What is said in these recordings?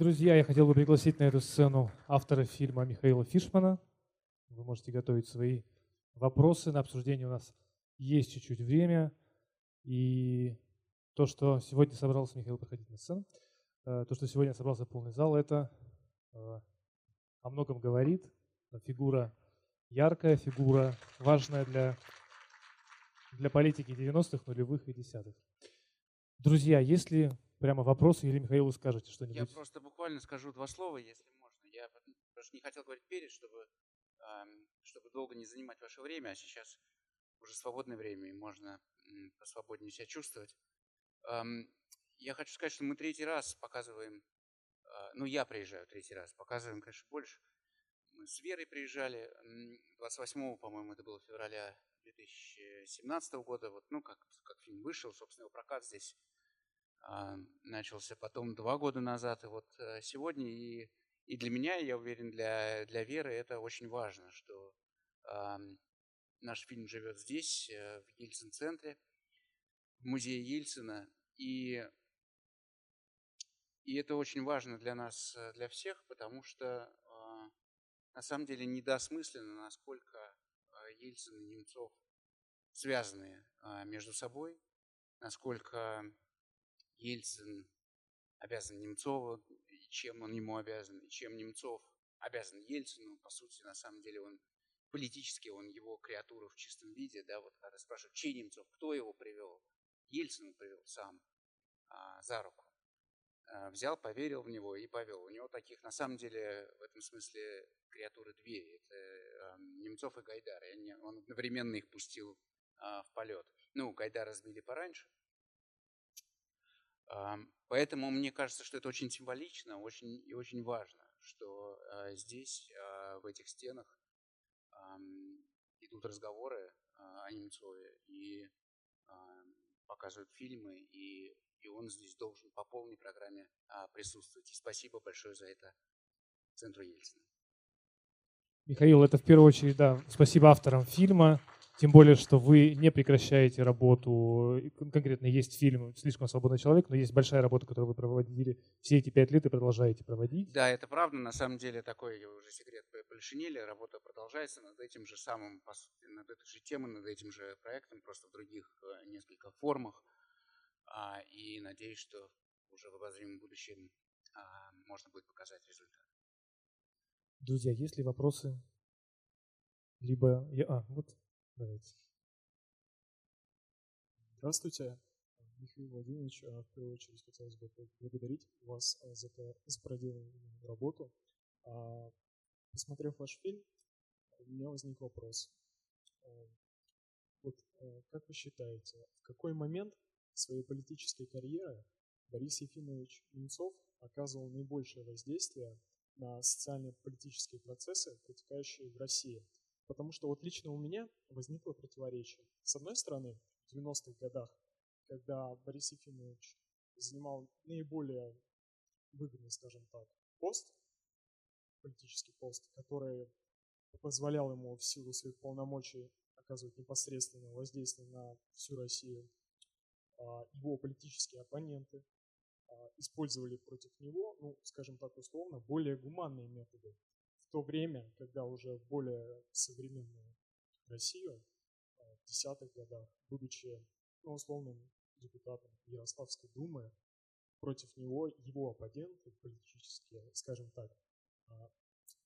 Друзья, я хотел бы пригласить на эту сцену автора фильма Михаила Фишмана. Вы можете готовить свои вопросы. На обсуждение у нас есть чуть-чуть время. И то, что сегодня собрался Михаил проходить на сцену, э, то, что сегодня собрался полный зал, это э, о многом говорит. Фигура яркая, фигура важная для, для политики 90-х, нулевых и десятых. Друзья, если прямо вопросы или Михаилу скажете что-нибудь? Я просто буквально скажу два слова, если можно. Я просто не хотел говорить перед, чтобы, чтобы долго не занимать ваше время, а сейчас уже свободное время, и можно посвободнее себя чувствовать. Я хочу сказать, что мы третий раз показываем, а, ну я приезжаю третий раз, показываем, конечно, больше. Мы с Верой приезжали 28, по-моему, это было февраля 2017 года, вот, ну, как, как фильм вышел, собственно, его прокат здесь начался потом два года назад, и вот а, сегодня, и, и для меня, я уверен, для, для Веры это очень важно, что а, наш фильм живет здесь, э, в Ельцин-центре, в музее Ельцина, и, и это очень важно для нас, э, для всех, потому что на самом деле недосмысленно, насколько Ельцин и Немцов связаны между собой, насколько Ельцин обязан Немцову, и чем он ему обязан, и чем Немцов обязан Ельцину. По сути, на самом деле, он политически, он его креатура в чистом виде, да, вот когда спрашивают, чей Немцов, кто его привел? Ельцин привел сам а, за руку. А, взял, поверил в него и повел. У него таких, на самом деле, в этом смысле креатуры две. Это а, Немцов и Гайдар. И они, он одновременно их пустил а, в полет. Ну, Гайдара сбили пораньше, Поэтому мне кажется, что это очень символично очень, и очень важно, что а, здесь, а, в этих стенах, идут разговоры а, о Немцове и показывают фильмы, и, и он здесь должен по полной программе присутствовать. И спасибо большое за это Центру Ельцина. Михаил, это в первую очередь, да, спасибо авторам фильма, тем более, что вы не прекращаете работу. Конкретно есть фильм «Слишком свободный человек», но есть большая работа, которую вы проводили все эти пять лет и продолжаете проводить. Да, это правда. На самом деле такой уже секрет Полишинели. Работа продолжается над этим же самым, над этой же темой, над этим же проектом, просто в других э, несколько формах. А, и надеюсь, что уже в обозримом будущем а, можно будет показать результат. Друзья, есть ли вопросы? Либо я... А, вот Давайте. Здравствуйте, Михаил Владимирович. А, в первую очередь хотелось бы поблагодарить вас а, за, за проделанную работу. А, посмотрев ваш фильм, у меня возник вопрос. Вот как вы считаете, в какой момент своей политической карьеры Борис Ефимович Немцов оказывал наибольшее воздействие на социально-политические процессы, протекающие в России – Потому что вот лично у меня возникло противоречие. С одной стороны, в 90-х годах, когда Борис Ефимович занимал наиболее выгодный, скажем так, пост, политический пост, который позволял ему в силу своих полномочий оказывать непосредственное воздействие на всю Россию, а, его политические оппоненты а, использовали против него, ну, скажем так условно, более гуманные методы то время, когда уже более современную Россию а, в десятых годах, будучи ну, условным депутатом Ярославской думы, против него его оппоненты политические, скажем так, а,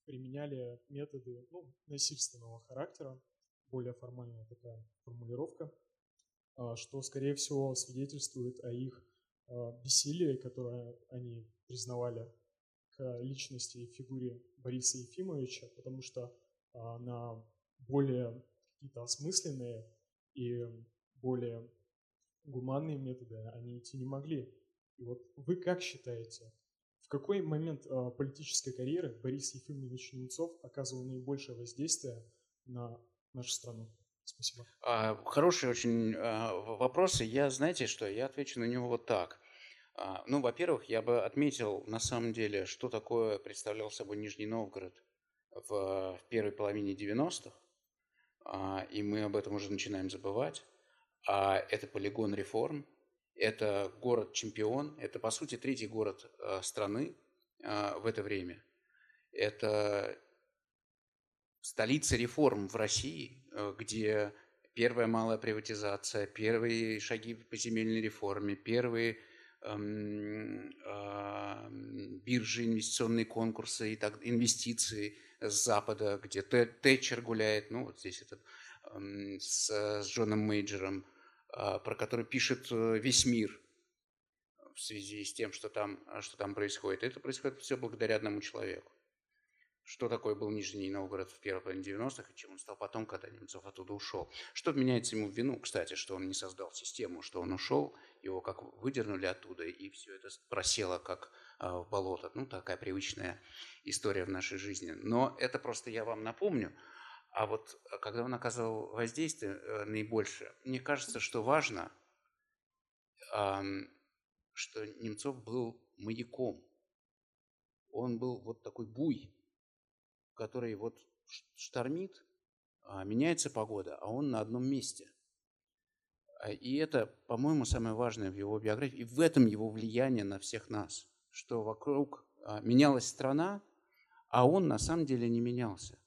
применяли методы ну, насильственного характера, более формальная такая формулировка, а, что, скорее всего, свидетельствует о их бессилии, которое они признавали к личности и фигуре Бориса Ефимовича, потому что а, на более какие-то осмысленные и более гуманные методы они идти не могли. И вот вы как считаете, в какой момент а, политической карьеры Борис Ефимович Немцов оказывал наибольшее воздействие на нашу страну? Спасибо. А, хороший очень вопрос. И я, знаете что, я отвечу на него вот так. А, ну, во-первых, я бы отметил на самом деле, что такое представлял собой Нижний Новгород в, в первой половине 90-х, а, и мы об этом уже начинаем забывать. А это полигон реформ, это город-чемпион, это, по сути, третий город а, страны в это время. Это столица реформ в России, э, где первая малая приватизация, первые шаги по земельной реформе, первые биржи, инвестиционные конкурсы и так, инвестиции с Запада, где Тэтчер гуляет, ну вот здесь этот эм, с, с Джоном Мейджером, э, про который пишет э, весь мир в связи с тем, что там, что там происходит. Это происходит все благодаря одному человеку что такое был Нижний Новгород в первой половине 90-х и чем он стал потом, когда Немцов оттуда ушел. Что меняется ему в вину, кстати, что он не создал систему, что он ушел, его как выдернули оттуда, и все это просело как а, в болото. Ну, такая привычная история в нашей жизни. Но это просто я вам напомню. А вот а, когда он оказывал воздействие э, наибольшее, мне кажется, что важно, что Немцов был маяком. Он был вот такой буй, который вот штормит, а меняется погода, а он на одном месте. А, и это, по-моему, самое важное в его биографии. И в этом его влияние на всех нас, что вокруг а, менялась страна, а он на самом деле не менялся.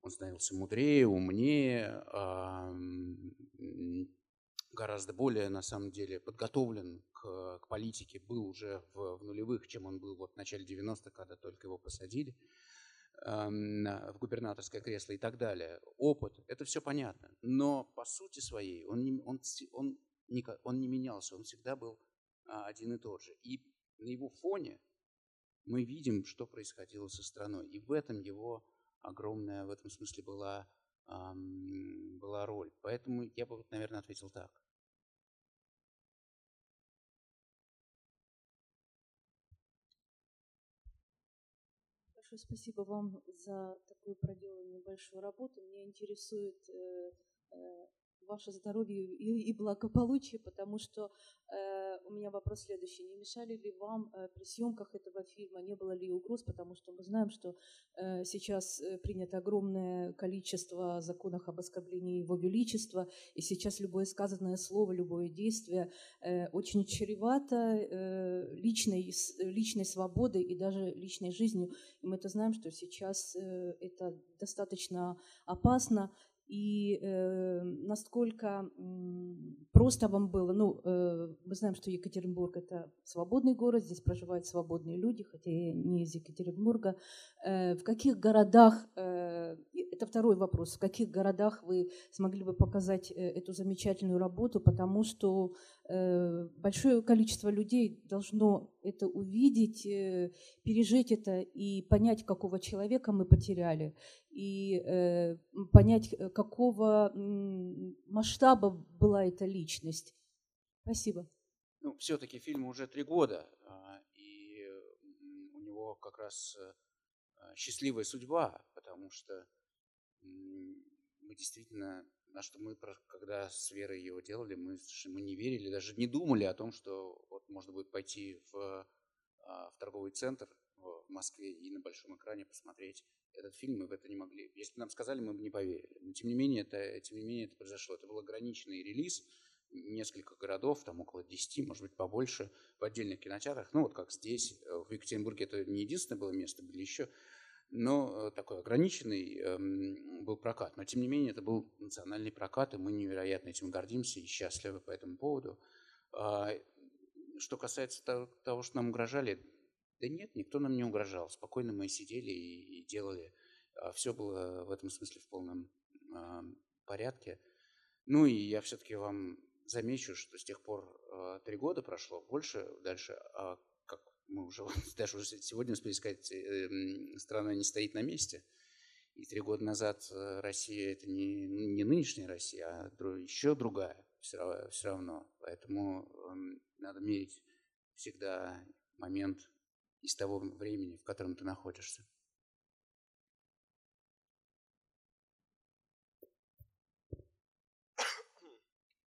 Он становился мудрее, умнее, гораздо более, на самом деле, подготовлен к, к политике, был уже в, в нулевых, чем он был вот в начале 90-х, когда только его посадили в губернаторское кресло и так далее, опыт, это все понятно. Но по сути своей он не, он, он, не, он не менялся, он всегда был а, один и тот же. И на его фоне мы видим, что происходило со страной. И в этом его огромная, в этом смысле была, была роль. Поэтому я бы, наверное, ответил так. Большое спасибо вам за такую проделанную большую работу. Меня интересует э, э, ваше здоровье и, и благополучие, потому что э, у меня вопрос следующий. Не мешали ли вам э, при съемках этого фильма, не было ли угроз, потому что мы знаем, что э, сейчас э, принято огромное количество законов об оскорблении Его Величества, и сейчас любое сказанное слово, любое действие э, очень чревато э, личной, личной свободой и даже личной жизнью. И мы это знаем, что сейчас э, это достаточно опасно и э, насколько э, просто вам было. Ну, э, мы знаем, что Екатеринбург это свободный город, здесь проживают свободные люди, хотя я не из Екатеринбурга. Э, в каких городах, э, это второй вопрос, в каких городах вы смогли бы показать э, эту замечательную работу, потому что э, большое количество людей должно это увидеть, э, пережить это и понять, какого человека мы потеряли и э, понять, э, какого масштаба была эта личность. Спасибо. Ну, все-таки фильму уже три года, а, и у него как раз э, счастливая судьба, потому что мы действительно, на что мы, когда с Верой его делали, мы, мы не верили, даже не думали о том, что вот можно будет пойти в, а, в торговый центр в Москве и на большом экране посмотреть этот фильм, мы в это не могли. Если бы нам сказали, мы бы не поверили. Но тем не менее, это, тем не менее, это произошло. Это был ограниченный релиз, несколько городов, там около 10, может быть, побольше, в отдельных кинотеатрах. Ну, вот как здесь, э, в Екатеринбурге это не единственное было место, были еще, но э, такой ограниченный эм, был прокат. Но, тем не менее, это был национальный прокат, и мы невероятно этим гордимся и счастливы по этому поводу. А, что касается того, что нам угрожали, да нет, никто нам не угрожал. Спокойно мы сидели и, делали. А Все было в этом смысле в полном э, порядке. Ну и я все-таки вам замечу, что с тех пор э, три года прошло, больше дальше, а как мы уже даже уже сегодня успели сказать, э, страна не стоит на месте. И три года назад э, Россия это не, не нынешняя Россия, а еще другая все, все равно. Поэтому э, надо мерить всегда момент из того времени, в котором ты находишься.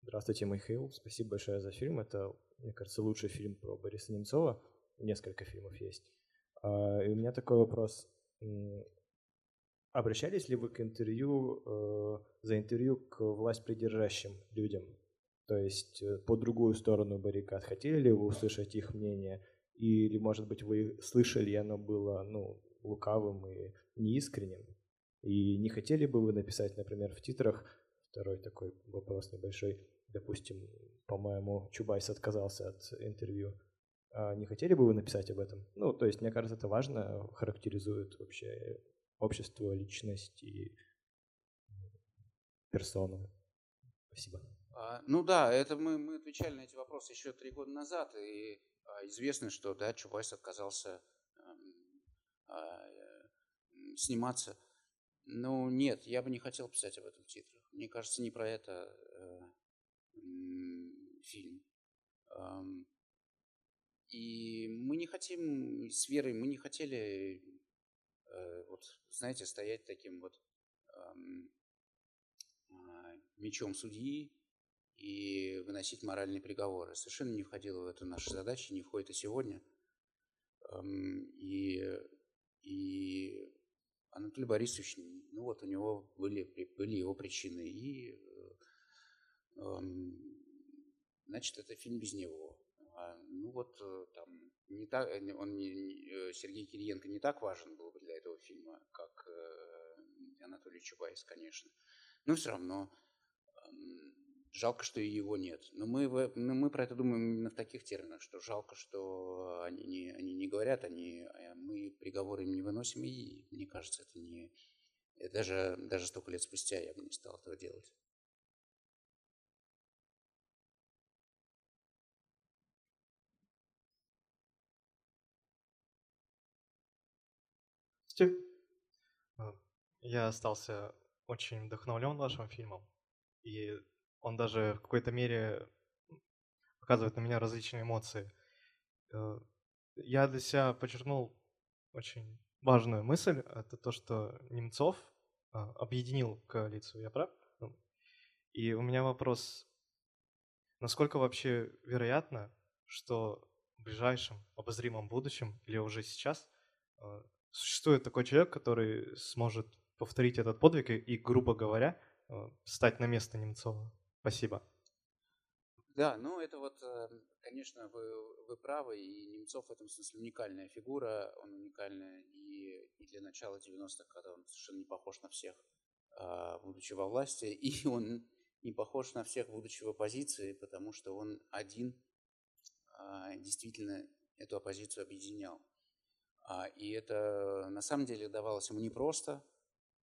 Здравствуйте, Михаил. Спасибо большое за фильм. Это, мне кажется, лучший фильм про Бориса Немцова. Несколько фильмов есть. А, и у меня такой вопрос. Обращались ли вы к интервью, э, за интервью к власть придержащим людям? То есть э, по другую сторону баррикад. Хотели ли вы услышать их мнение? Или, может быть, вы слышали, оно было, ну, лукавым и неискренним? И не хотели бы вы написать, например, в титрах, второй такой вопрос небольшой, допустим, по-моему, Чубайс отказался от интервью, а не хотели бы вы написать об этом? Ну, то есть, мне кажется, это важно, характеризует вообще общество, личность и персону. Спасибо. А, ну да, это мы, мы отвечали на эти вопросы еще три года назад, и известно, что да, Чубайс отказался эм, а, сниматься. Ну нет, я бы не хотел писать об этом в титрах. Мне кажется, не про это э, фильм. Эм, и мы не хотим, с Верой, мы не хотели, э, вот, знаете, стоять таким вот эм, э, мечом судьи и выносить моральные приговоры. Совершенно не входило в эту нашу задачу, не входит и сегодня. Эм, и, и Анатолий Борисович, ну вот у него были, были его причины, и эм, значит, это фильм без него. А, ну вот э, там не так, э, он не, э, Сергей Кириенко не так важен был бы для этого фильма, как Анатолий Чубайс, конечно. Но все равно эм, жалко, что его нет. Но мы, ну, мы про это думаем именно в таких терминах, что жалко, что они не, они не говорят, они, мы приговоры им не выносим, и мне кажется, это не... Даже, даже столько лет спустя я бы не стал этого делать. Здравствуйте. А, я остался очень вдохновлен вашим фильмом, и он даже в какой-то мере показывает на меня различные эмоции. Э, я для себя подчеркнул очень важную мысль, это то, что Немцов а, объединил коалицию, я прав? Ну, и у меня вопрос, насколько вообще вероятно, что в ближайшем обозримом будущем или уже сейчас а, существует такой человек, который сможет повторить этот подвиг и, грубо говоря, стать на место Немцова. Спасибо. Да, ну это вот, эм, конечно, вы, вы правы, и Немцов в этом смысле уникальная фигура, он уникальная и, и для начала 90-х, когда он совершенно не похож на всех, а, будучи во власти, и он не похож на всех, будучи в оппозиции, потому что он один а, действительно эту оппозицию объединял. А, и это на самом деле давалось ему непросто.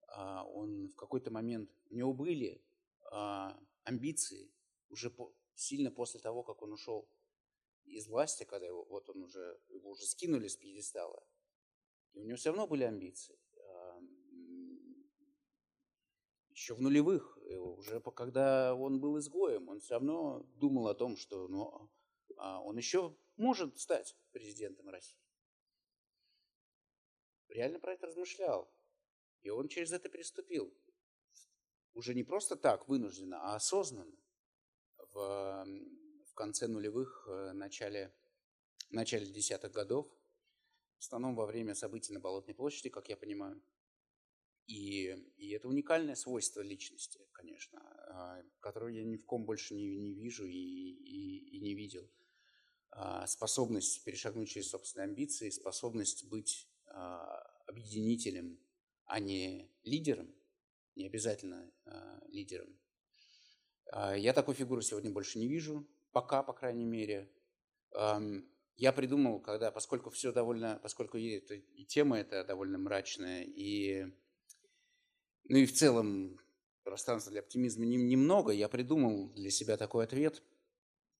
Он в какой-то момент, у него были амбиции уже сильно после того, как он ушел из власти, когда его, вот он уже, его уже скинули с пьедестала. И у него все равно были амбиции. Еще в нулевых, уже когда он был изгоем, он все равно думал о том, что ну, он еще может стать президентом России реально про это размышлял. И он через это переступил. Уже не просто так, вынужденно, а осознанно. В, в конце нулевых, э, начале, начале десятых годов, в основном во время событий на Болотной площади, как я понимаю. И, и это уникальное свойство личности, конечно, а, которое я ни в ком больше не, не вижу и, и, и не видел. А, способность перешагнуть через собственные амбиции, способность быть а, объединителем, а не лидером, не обязательно а, лидером. А, я такой фигуры сегодня больше не вижу, пока, по крайней мере. Я придумал, когда, поскольку все довольно, поскольку и, и тема эта довольно мрачная, и, ну и в целом пространства для оптимизма немного, я придумал для себя такой ответ,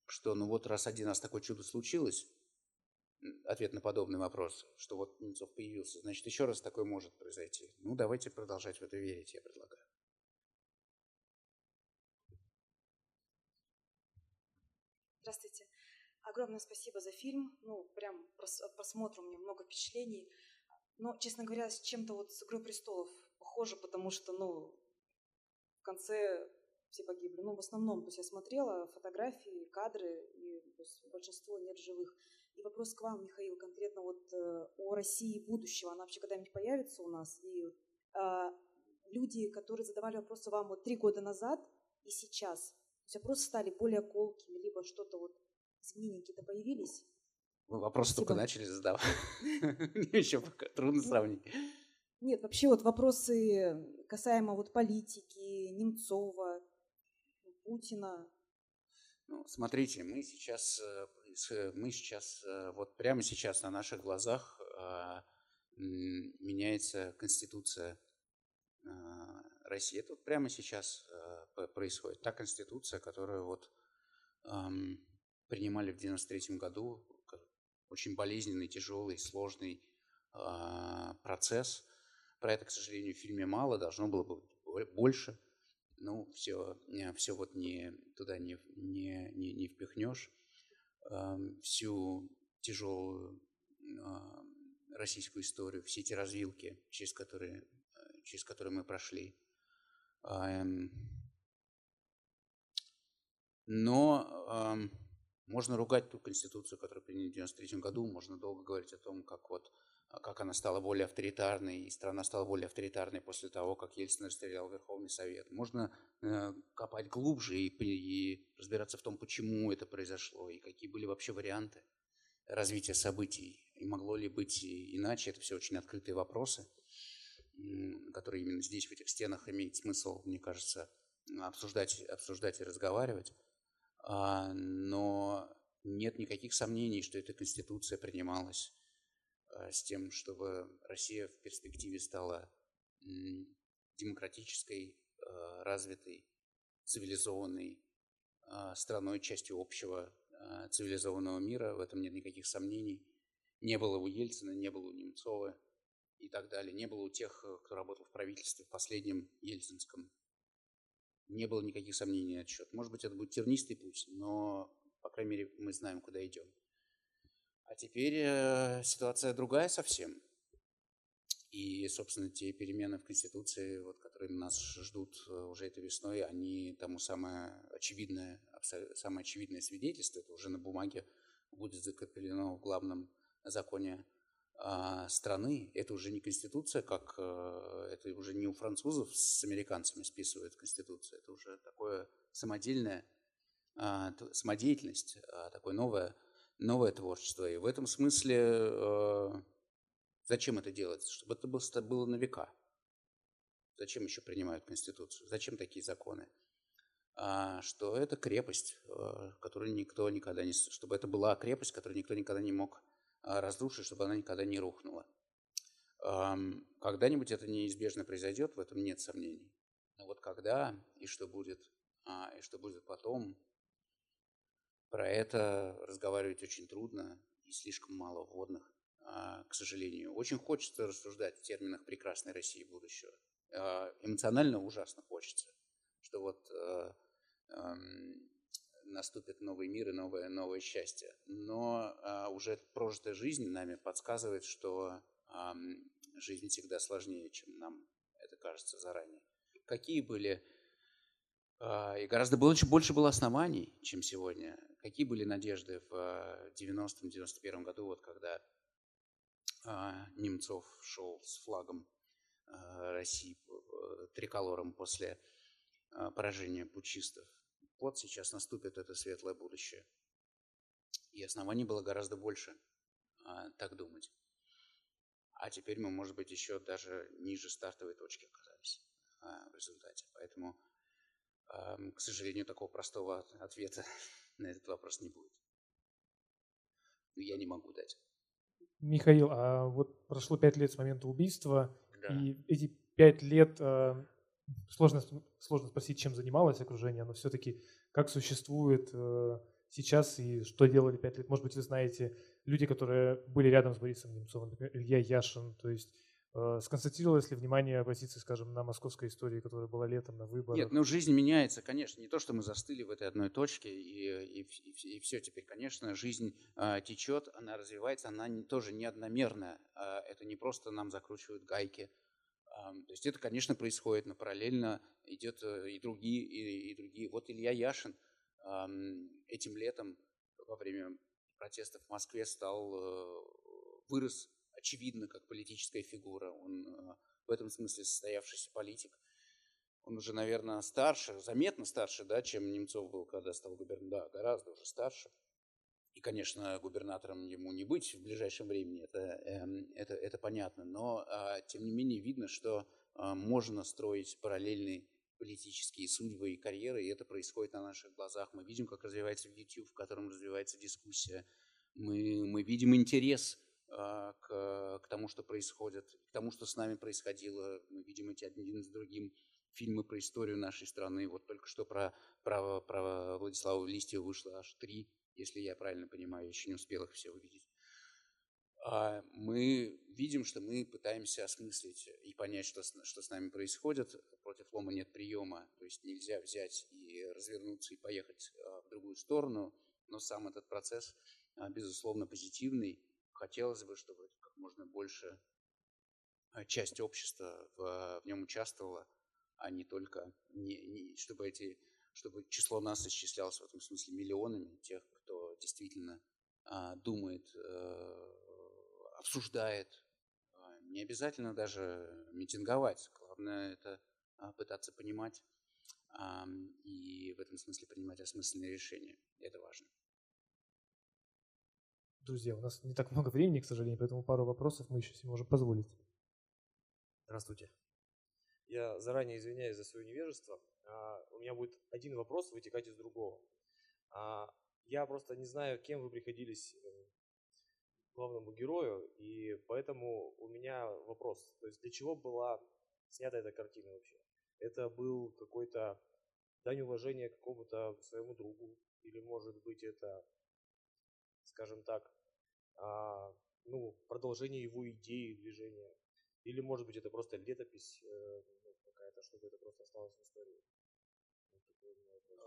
что ну вот раз один раз такое чудо случилось, ответ на подобный вопрос, что вот Немцов появился, значит, еще раз такое может произойти. Ну, давайте продолжать в это верить, я предлагаю. Здравствуйте. Огромное спасибо за фильм. Ну, прям от просмотра у меня много впечатлений. Но, честно говоря, с чем-то вот с «Игрой престолов» похоже, потому что, ну, в конце все погибли. Ну, в основном, то есть я смотрела фотографии, кадры, и то есть, большинство нет живых. И вопрос к вам, Михаил, конкретно вот э, о России будущего. Она вообще когда-нибудь появится у нас? И э, люди, которые задавали вопросы вам вот три года назад и сейчас, то есть вопросы стали более колкими, либо что-то вот изменения какие-то появились? Вы вопрос только начали задавать. Мне еще пока трудно Ну, сравнить. Нет, вообще вот вопросы касаемо вот политики, Немцова, Путина. Ну, смотрите, мы сейчас, э, с- мы сейчас, э, вот прямо сейчас на наших глазах а, меняется конституция а, России. Это вот прямо сейчас э, п- происходит. Та конституция, которую вот принимали в 93 году, очень болезненный, тяжелый, сложный а, процесс. Про это, к сожалению, в фильме мало, должно было быть бо- больше. Ну, все, все вот не, туда не, не, не, не впихнешь. Ам, Всю тяжелую ам, российскую историю, все эти развилки, через которые, э, через которые мы прошли. Ам, Но ам, можно ругать ту конституцию, которую приняли в 93 году, можно долго говорить о том, как вот а, как она стала более авторитарной, и страна стала более авторитарной после того, как Ельцин расстрелял Верховный Совет. Можно э, копать глубже и, и разбираться в том, почему это произошло, и какие были вообще варианты развития событий, и могло ли быть иначе. Это все очень открытые вопросы, которые именно здесь, в этих стенах, имеет смысл, мне кажется, обсуждать, обсуждать и разговаривать. А, Но нет никаких сомнений, что эта конституция принималась а, с тем, чтобы Россия в перспективе стала демократической, а, развитой, цивилизованной страной, частью общего цивилизованного мира. В этом нет никаких сомнений. Не было у Ельцина, не было у Немцова и так далее. Не было у тех, э, кто работал в правительстве в последнем ельцинском. Не было никаких сомнений на этот счет. Может быть, это будет тернистый путь, но, по крайней мере, мы знаем, куда идем. А теперь э, ситуация другая совсем. И, собственно, те перемены в Конституции, вот, которые нас ждут э, уже этой весной, они тому самое очевидное, самое очевидное свидетельство, это уже на бумаге будет закреплено в главном законе страны. Это уже не Конституция, как э, это уже не у французов с американцами списывают Конституцию, это уже такое самодельное, а, самодеятельность, а, такое новое, новое творчество. И в этом смысле зачем это делать? Чтобы это было, на века. Зачем еще принимают Конституцию? Зачем такие законы? А, что это крепость, которую никто никогда не... Чтобы это была крепость, которую никто никогда не мог а, разрушить, чтобы она никогда не рухнула. Когда-нибудь это неизбежно произойдет, в этом нет сомнений. Но вот когда и что будет, а, и что будет потом, про это разговаривать очень трудно и слишком мало вводных, а, к сожалению. Очень хочется рассуждать в терминах прекрасной России будущего. А, Эмоционально ужасно хочется, что вот наступит новый мир и новое, новое счастье. Но а, уже прожитая жизнь нами подсказывает, что ам, жизнь всегда сложнее, чем нам это кажется заранее. Какие были а, и гораздо больше, больше было оснований, чем сегодня. Какие были надежды в а, 90-91 году, вот когда а, Немцов шел с флагом а, России, э, триколором после а, поражения путчистов. Вот сейчас наступит это светлое будущее. И оснований было гораздо больше а, так думать. А теперь мы, может быть, еще даже ниже стартовой точки оказались а, в результате. Поэтому, ам, к сожалению, такого простого от- ответа на этот вопрос не будет. Ну, Я не могу дать. Михаил, а вот прошло пять лет с момента убийства, Да. и эти пять лет э, сложно, сложно спросить, чем занималось окружение, но все-таки как существует э, сейчас и что делали пять лет. Может быть, вы знаете люди, которые были рядом с Борисом Немцовым, например, Илья Яшин, то есть э, сконцентрировалось ли внимание оппозиции, скажем, на московской истории, которая была летом, на выборах? Нет, ну жизнь меняется, конечно. Не то, что мы застыли в этой одной точке, и, и, все теперь, конечно, жизнь а, течет, она развивается, она не, тоже не одномерная. А, это не просто нам закручивают гайки. То есть это, конечно, происходит, но параллельно идет э, и другие, и, и другие. Вот Илья Яшин этим летом во время протестов в Москве стал, э, вырос очевидно как политическая фигура. Он э, в этом смысле состоявшийся политик он уже, наверное, старше, заметно старше, да, чем Немцов был, когда стал губернатором, да, гораздо уже старше. И, конечно, губернатором ему не быть в ближайшем времени, это, эм, это, это понятно. Но, а, тем не менее, видно, что а, можно строить параллельные политические судьбы и карьеры, и это происходит на наших глазах. Мы видим, как развивается YouTube, в котором развивается дискуссия. Мы, мы видим интерес а, к, к тому, что происходит, к тому, что с нами происходило. Мы видим эти один с другим фильмы про историю нашей страны. Вот только что про, про, про Владислава Листьева вышло аж три, если я правильно понимаю, еще не успел их все увидеть. А мы видим, что мы пытаемся осмыслить и понять, что с, что с нами происходит. Против лома нет приема, то есть нельзя взять и развернуться и поехать а, в другую сторону, но сам этот процесс, а, безусловно, позитивный. Хотелось бы, чтобы как можно больше часть общества в, в нем участвовала, а не только, не, не, чтобы, эти, чтобы число нас исчислялось в этом смысле миллионами тех, кто действительно а, думает, а, обсуждает. А, не обязательно даже митинговать. Главное это а, пытаться понимать а, и в этом смысле принимать осмысленные решения. Это важно. Друзья, у нас не так много времени, к сожалению, поэтому пару вопросов мы еще себе можем позволить. Здравствуйте. Я заранее извиняюсь за свое невежество. А, у меня будет один вопрос вытекать из другого. А, я просто не знаю, кем вы приходились э, главному герою, и поэтому у меня вопрос. То есть для чего была снята эта картина вообще? Это был какой-то дань уважения какому-то своему другу? Или может быть это, скажем так, а, ну, продолжение его идеи движения? Или может быть это просто летопись э, какая-то, чтобы это просто осталось в истории?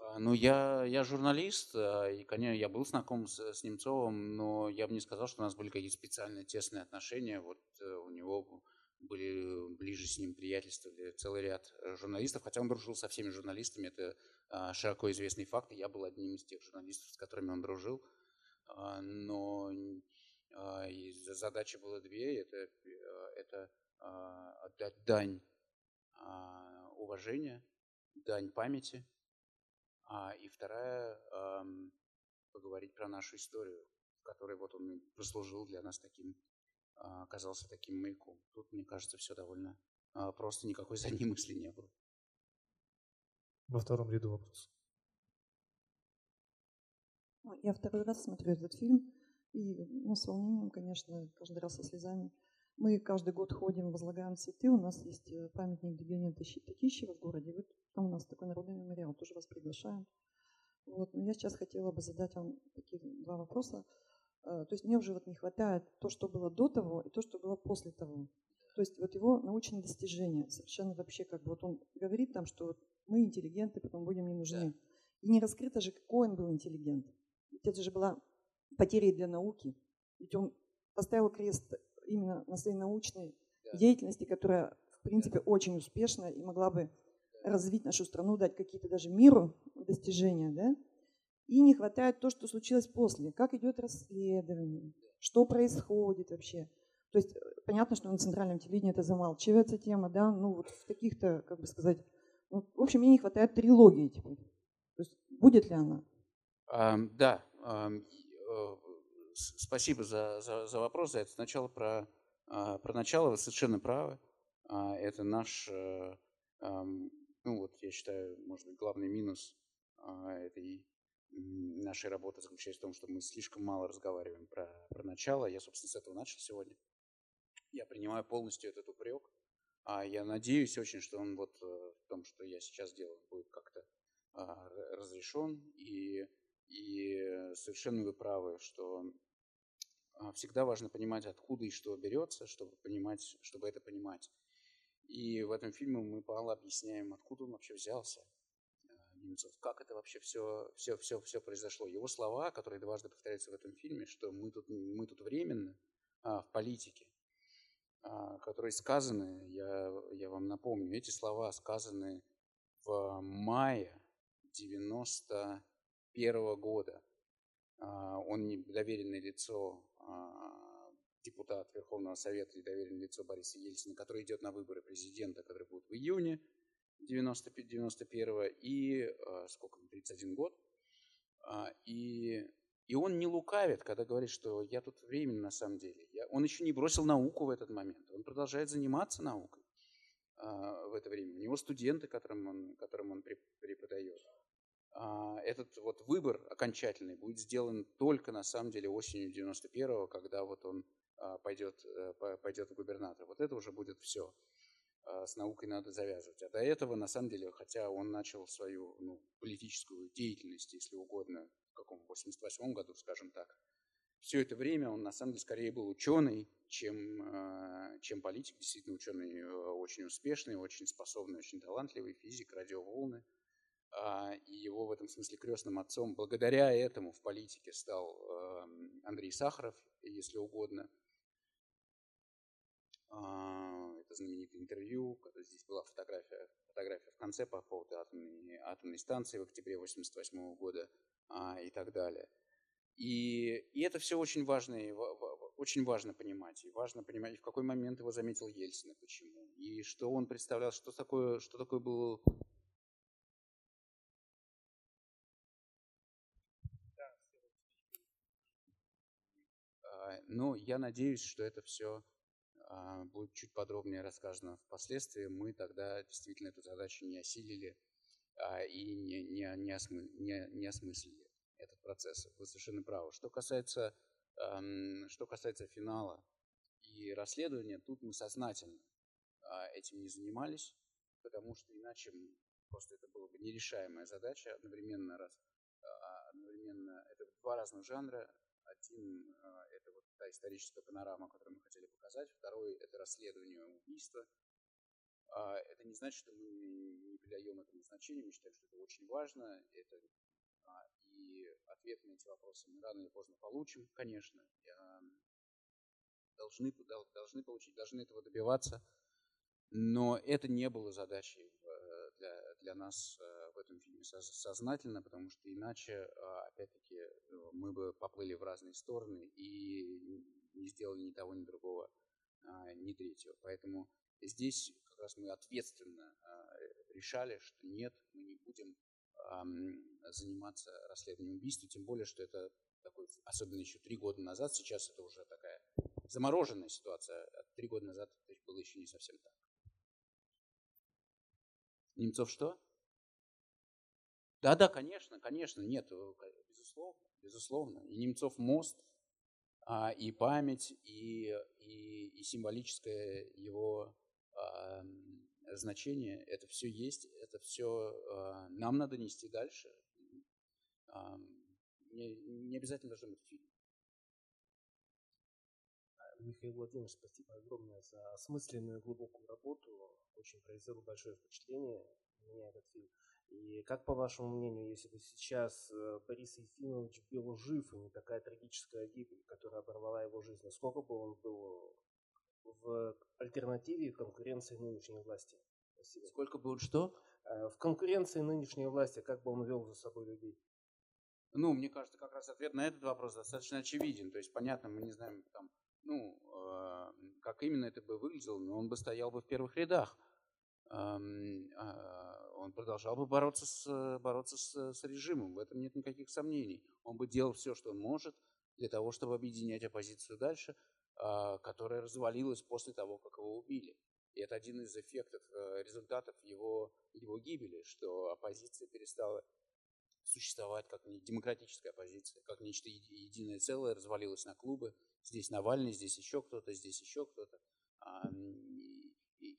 А, ну, я, я журналист, а, и, конечно, я был знаком с, с Немцовым, но я бы не сказал, что у нас были какие-то специальные тесные отношения. Вот э, у него были ближе с ним приятельствовали целый ряд э, журналистов, хотя он дружил со всеми журналистами, это а, широко известный факт, я был одним из тех журналистов, с которыми он дружил, но задача была две, это, э, это отдать дань уважения, дань памяти – а, и вторая поговорить про нашу историю, в которой вот он прослужил для нас таким, э, оказался таким маяком. Тут, мне кажется, все довольно просто, никакой за ним мысли не было. Во втором ряду вопрос. Я второй раз смотрю этот фильм, и ну, с волнением, конечно, каждый раз со слезами. Мы каждый год ходим, возлагаем цветы. У нас есть э, памятник Евгения Татищева в городе. Вот там у нас такой народный мемориал, тоже вас приглашаем. Вот. Но я сейчас хотела бы задать вам такие два вопроса. Э, то есть мне уже вот не хватает то, что было до того, и то, что было после того. То есть вот его научные достижения совершенно вообще как бы вот он говорит там, что мы интеллигенты, потом будем не нужны. И не раскрыто же, какой он был интеллигент. Ведь это же была потеря для науки. Ведь он поставил крест именно на своей научной деятельности, которая, в принципе, очень успешна и могла бы развить нашу страну, дать какие-то даже миру достижения, да? И не хватает то, что случилось после. Как идет расследование, что происходит вообще. То есть э, понятно, что на центральном телевидении это замалчивается тема, да, ну вот в каких-то, как бы сказать, ну, в общем, мне не хватает трилогии теперь. То есть будет ли она? Um, да, um, спасибо за, за, за вопрос. За это сначала про, а, про начало. Вы совершенно правы. А, это наш, э, ну вот я считаю, может быть, главный минус а, этой нашей работы заключается в том, что мы слишком мало разговариваем про, про начало. Я, собственно, с этого начал сегодня. Я принимаю полностью этот упрек. А я надеюсь очень, что он вот э, в том, что я сейчас делаю, будет как-то разрешен. И, и совершенно вы правы, что всегда важно понимать, откуда и что берется, чтобы, понимать, чтобы это понимать. И в этом фильме мы мало объясняем, откуда он вообще взялся, а, Немцов, как это вообще все, все, все, все произошло. Его слова, которые дважды повторяются в этом фильме, что мы тут, мы тут временно а, в политике, а, которые сказаны, я, я вам напомню, эти слова сказаны в мае 91 -го года. А, он не доверенное лицо а, депутат Верховного Совета и доверенное лицо Бориса Ельцина, который идет на выборы президента, которые будут в июне 91 и а, сколько, 31 год. И, И он не лукавит, когда говорит, что я тут временно на самом деле. Я, он еще не бросил науку в этот момент. Он продолжает заниматься наукой в это время. У него студенты, которым он, которым он преподает. А, этот вот выбор окончательный будет сделан только на самом деле осенью 91-го, когда вот он а, пойдет, э, пойдет в губернатор. Вот это уже будет все. А, с наукой надо завязывать. А до этого, на самом деле, хотя он начал свою ну, политическую деятельность, если угодно, в каком 88 году, скажем так, все это время он на самом деле скорее был ученый, чем, чем политик. Действительно, ученый э, очень успешный, очень способный, очень талантливый, физик, радиоволны. А, и его в этом смысле крестным отцом, благодаря этому в политике стал эм, Андрей Сахаров, если угодно – а, это знаменитое интервью, когда здесь была фотография, фотография в конце по поводу атомной, атомной станции в октябре 1988 года а, и так далее. И, и это все очень важно, очень важно понимать. И важно понимать, в какой момент его заметил Ельцин и почему. И что он представлял, что такое, что такое был а, но я надеюсь, что это все а, будет чуть подробнее рассказано впоследствии, мы тогда действительно эту задачу не осилили а, и не, не, не, осмы, не, не осмыслили этот процесс. Вы совершенно правы. Что касается, что касается финала и расследования, тут мы сознательно а, этим не занимались, потому что иначе просто это была бы нерешаемая задача одновременно, раз, одновременно это два разных жанра, один – это вот та историческая панорама, которую мы хотели показать. Второй – это расследование убийства. А, это не значит, что мы не придаем этому значения. Мы считаем, что это очень важно. Это, а, и ответ на эти вопросы мы рано или поздно получим, конечно. Должны, должны получить, должны этого добиваться. Но это не было задачей э, для, для нас э, в этом фильме сознательно, потому что иначе, а, опять-таки, э, мы бы поплыли в разные стороны и не сделали ни того, ни другого, а, ни третьего. Поэтому здесь как раз мы ответственно а, решали, что нет, мы не будем заниматься расследованием убийства, тем более, что это такой, особенно еще три года назад, сейчас это уже такая замороженная ситуация, три года назад это было еще не совсем так. Немцов что? Да, да, конечно, конечно, нет, э, безусловно, безусловно. И Немцов мост, а, и память, и, и, и символическое его а, значение, это все есть, это все а, нам надо нести дальше. А, не, не обязательно должен быть фильм. Михаил Владимирович, спасибо огромное за осмысленную глубокую работу. Очень произвел большое впечатление на меня этот фильм. И как, по вашему мнению, если бы сейчас э, Борис Ефимович был жив, и не такая трагическая гибель, которая оборвала его жизнь, сколько бы он был в альтернативе конкуренции нынешней власти? Спасибо. Сколько бы он что? Э, в конкуренции нынешней власти, как бы он вел за собой людей? Ну, мне кажется, как раз ответ на этот вопрос достаточно очевиден. То есть, понятно, мы не знаем, там, ну, э, как именно это бы выглядело, но он бы стоял бы в первых рядах. Э, он продолжал бы бороться, с, бороться с, с режимом, в этом нет никаких сомнений. Он бы делал все, что он может для того, чтобы объединять оппозицию дальше, э, которая развалилась после того, как его убили. И это один из эффектов, э, результатов его, его гибели, что оппозиция перестала существовать как демократическая оппозиция, как нечто единое целое, развалилась на клубы. Здесь Навальный, здесь еще кто-то, здесь еще кто-то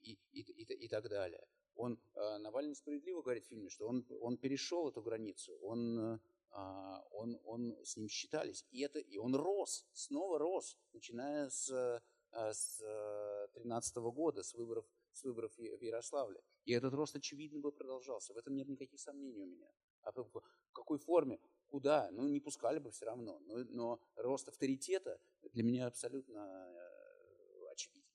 и, и, и, так далее. Он, Навальный справедливо говорит в фильме, что он, он перешел эту границу, он, он, он с ним считались, и, это, и он рос, снова рос, начиная с, с 13 года, с выборов, с выборов в Ярославле. И этот рост, очевидно, бы продолжался, в этом нет никаких сомнений у меня. А в какой форме? Куда? Ну, не пускали бы все равно. Но, но рост авторитета для меня абсолютно э, очевиден.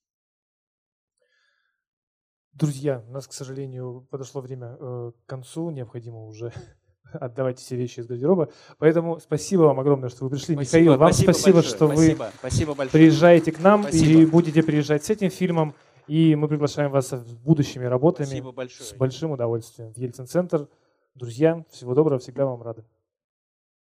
Друзья, у нас, к сожалению, подошло время э, к концу. Необходимо уже отдавать все вещи из гардероба. Поэтому спасибо вам огромное, что вы пришли. Спасибо, Михаил, вам спасибо, спасибо что спасибо, вы спасибо приезжаете к нам спасибо. и будете приезжать с этим фильмом. И мы приглашаем вас с будущими работами с большим удовольствием в Ельцин-центр. Друзья, всего доброго, всегда вам рады.